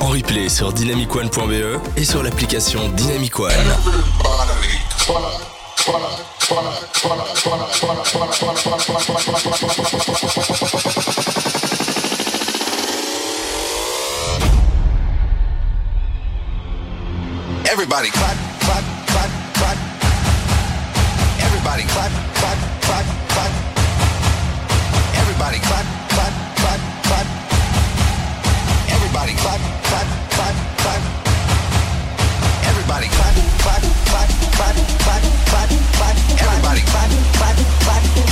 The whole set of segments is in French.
en replay sur dynamicone.be et sur l'application Dynamic One. Everybody clap, clap, clap, clap. Everybody clap, clap, clap, clap. Everybody clap, clap, clap, clap. Clap, clap, clap, clap. Everybody clap, clap, clap, clap, clap, clap, clap. Everybody clap, clap, clap, clap,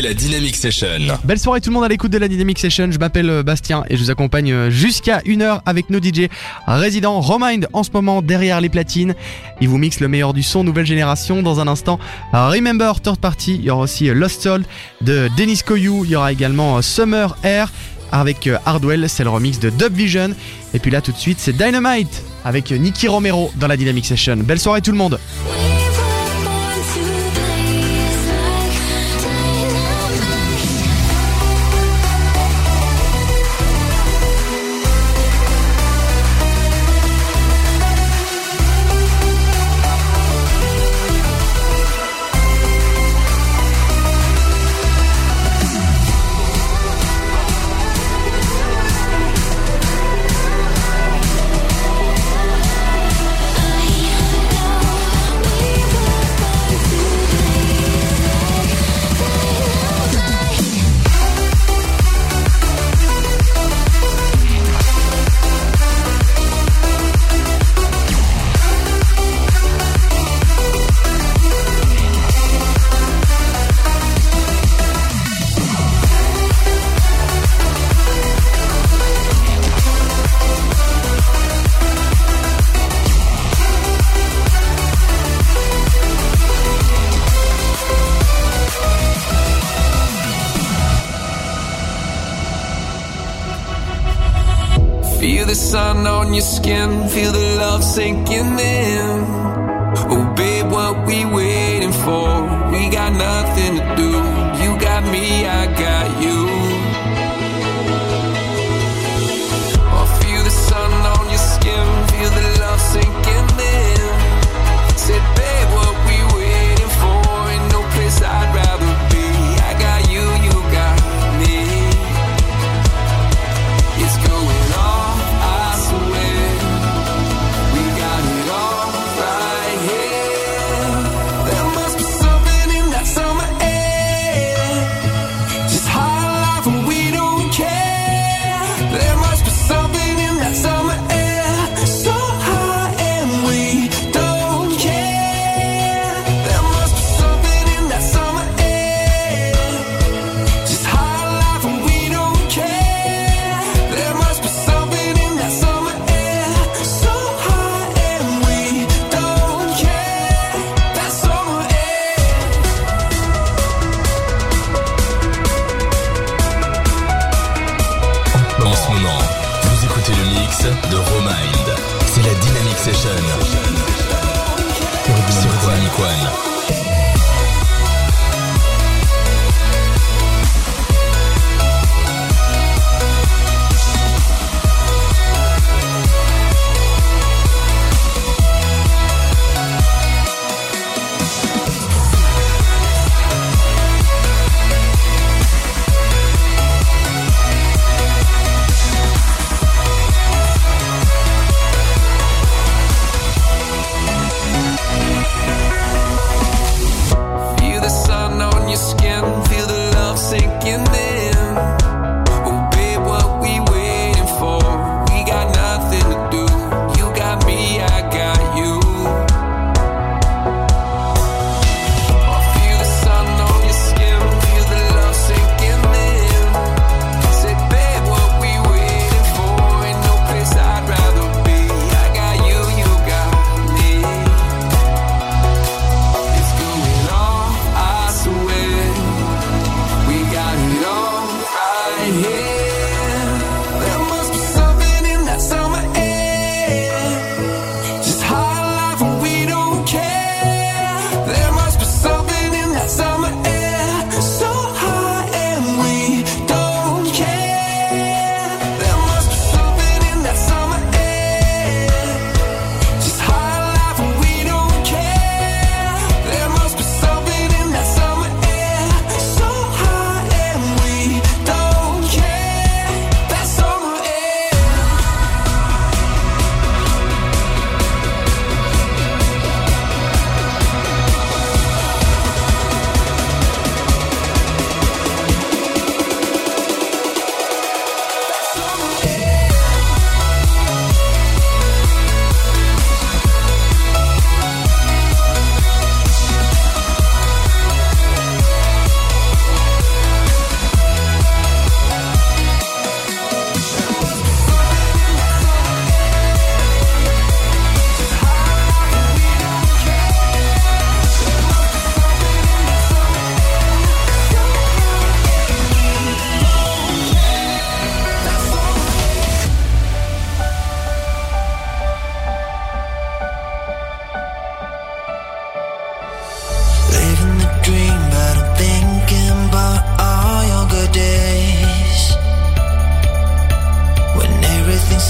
la Dynamic Session. Belle soirée tout le monde à l'écoute de la Dynamic Session. Je m'appelle euh, Bastien et je vous accompagne euh, jusqu'à une heure avec nos DJ résidents Romind en ce moment derrière les platines. Ils vous mixent le meilleur du son nouvelle génération. Dans un instant, Remember Third Party. Il y aura aussi euh, Lost Soul de Dennis Koyou. Il y aura également Summer Air avec Hardwell. C'est le remix de Dub Vision. Et puis là tout de suite, c'est Dynamite avec Nicky Romero dans la Dynamic Session. Belle soirée tout le monde. your skin, feel the love sinking in. Oh, babe, what we waiting for? We got nothing to do. You got me, I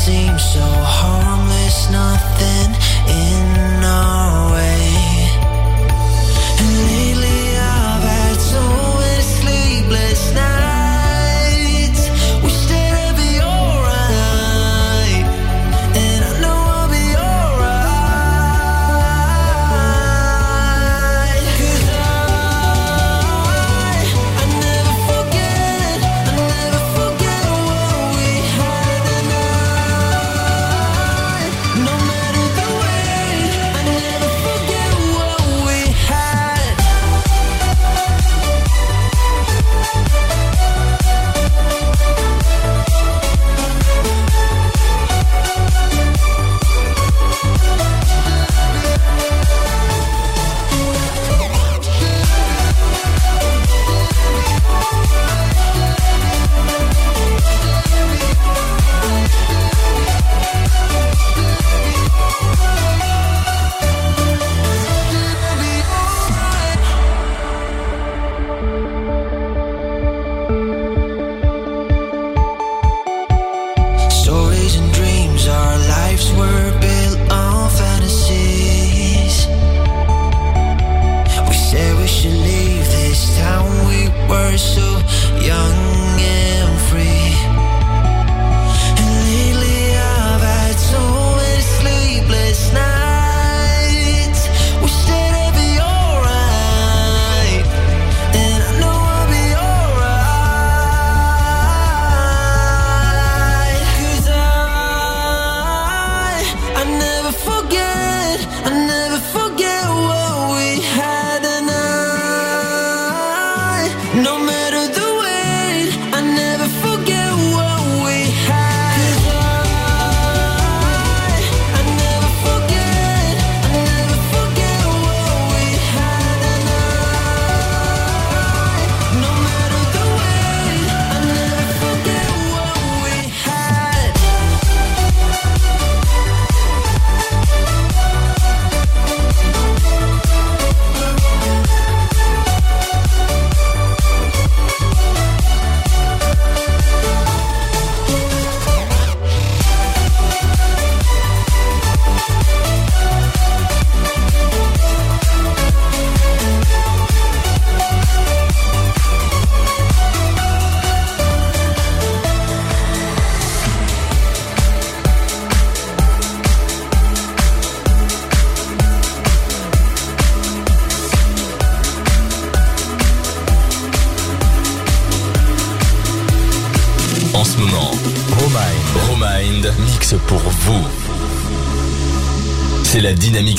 seems so hard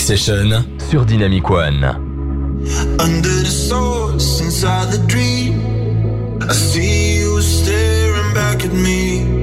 Session sur Dynamic One. Under the source inside the dream, I see you staring back at me.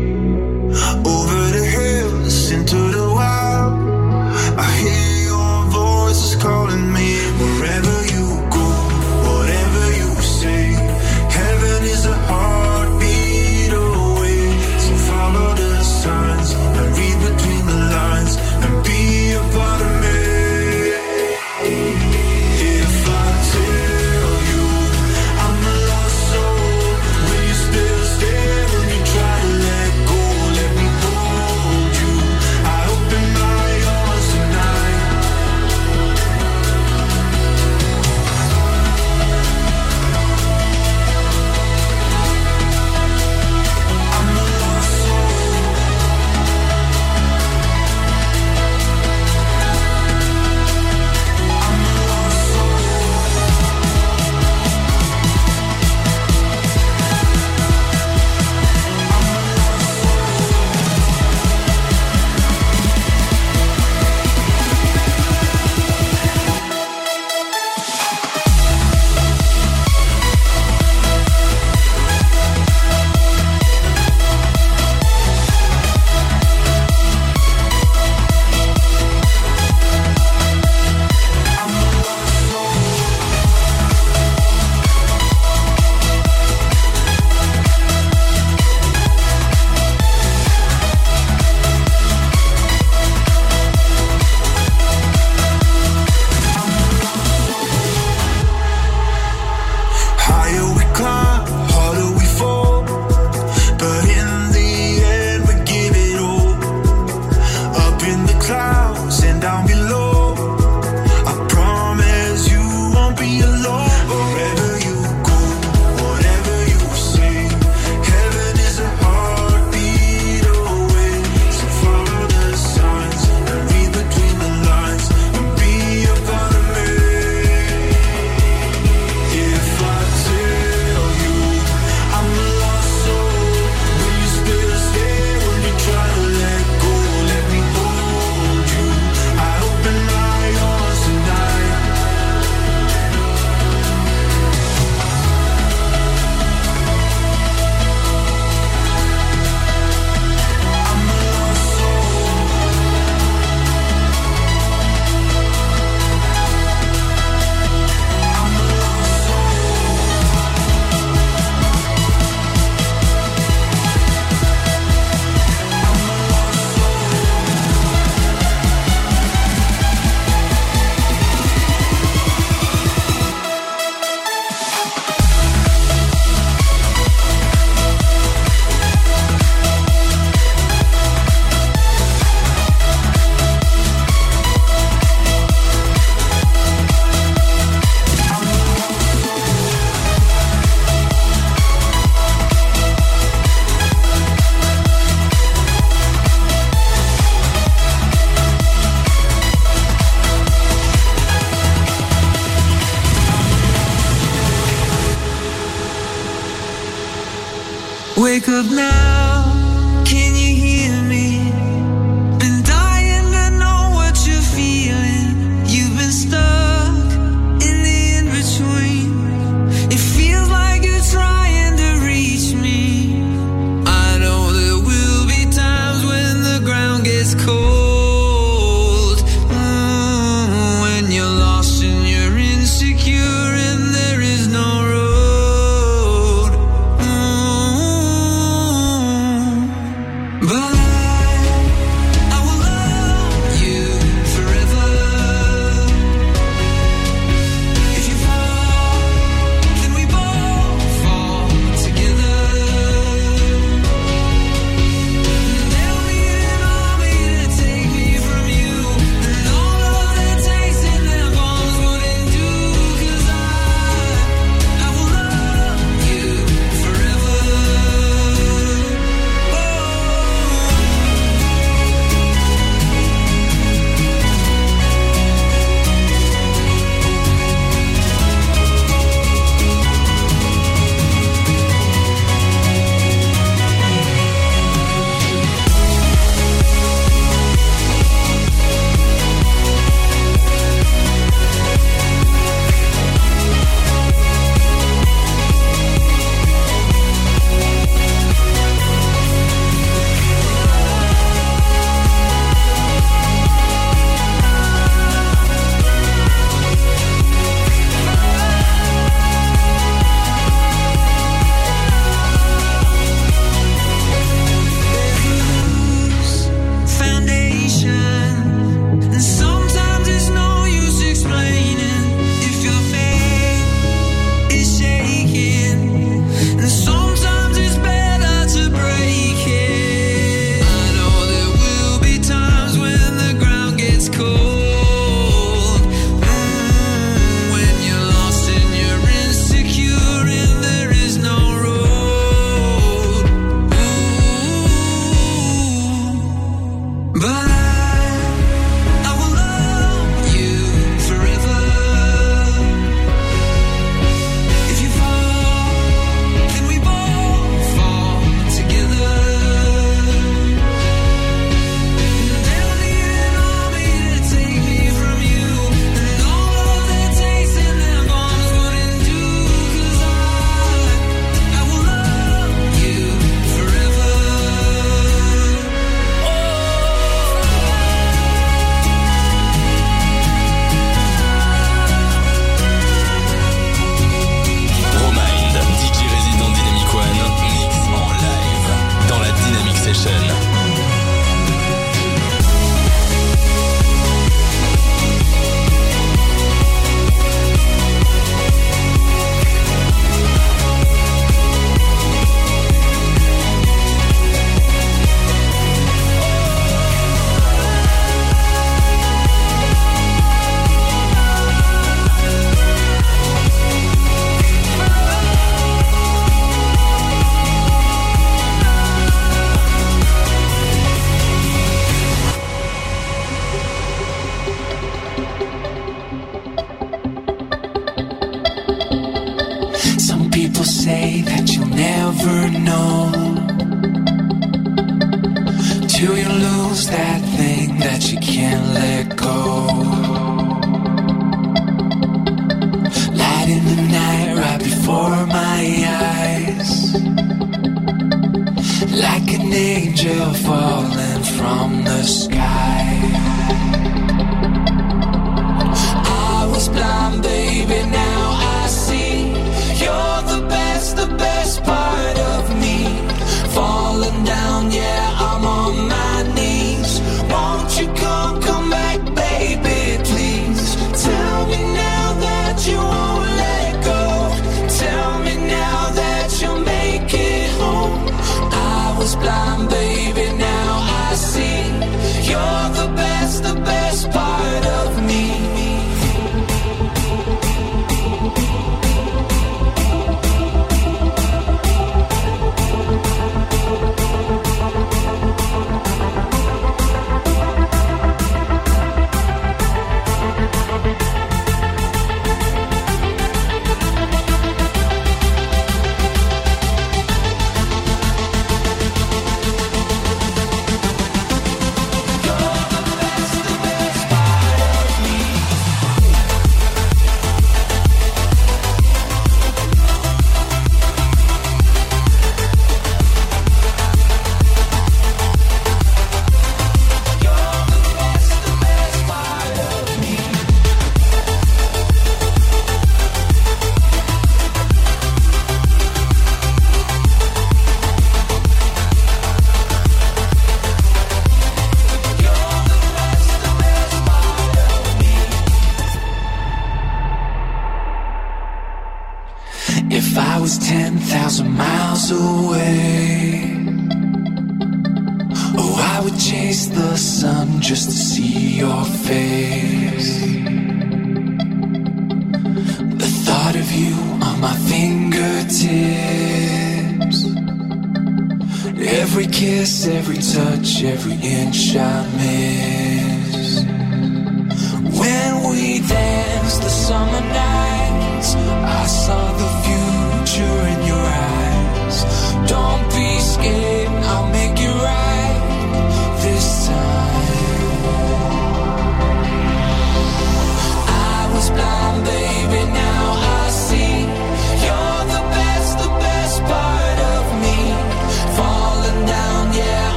I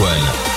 Romind.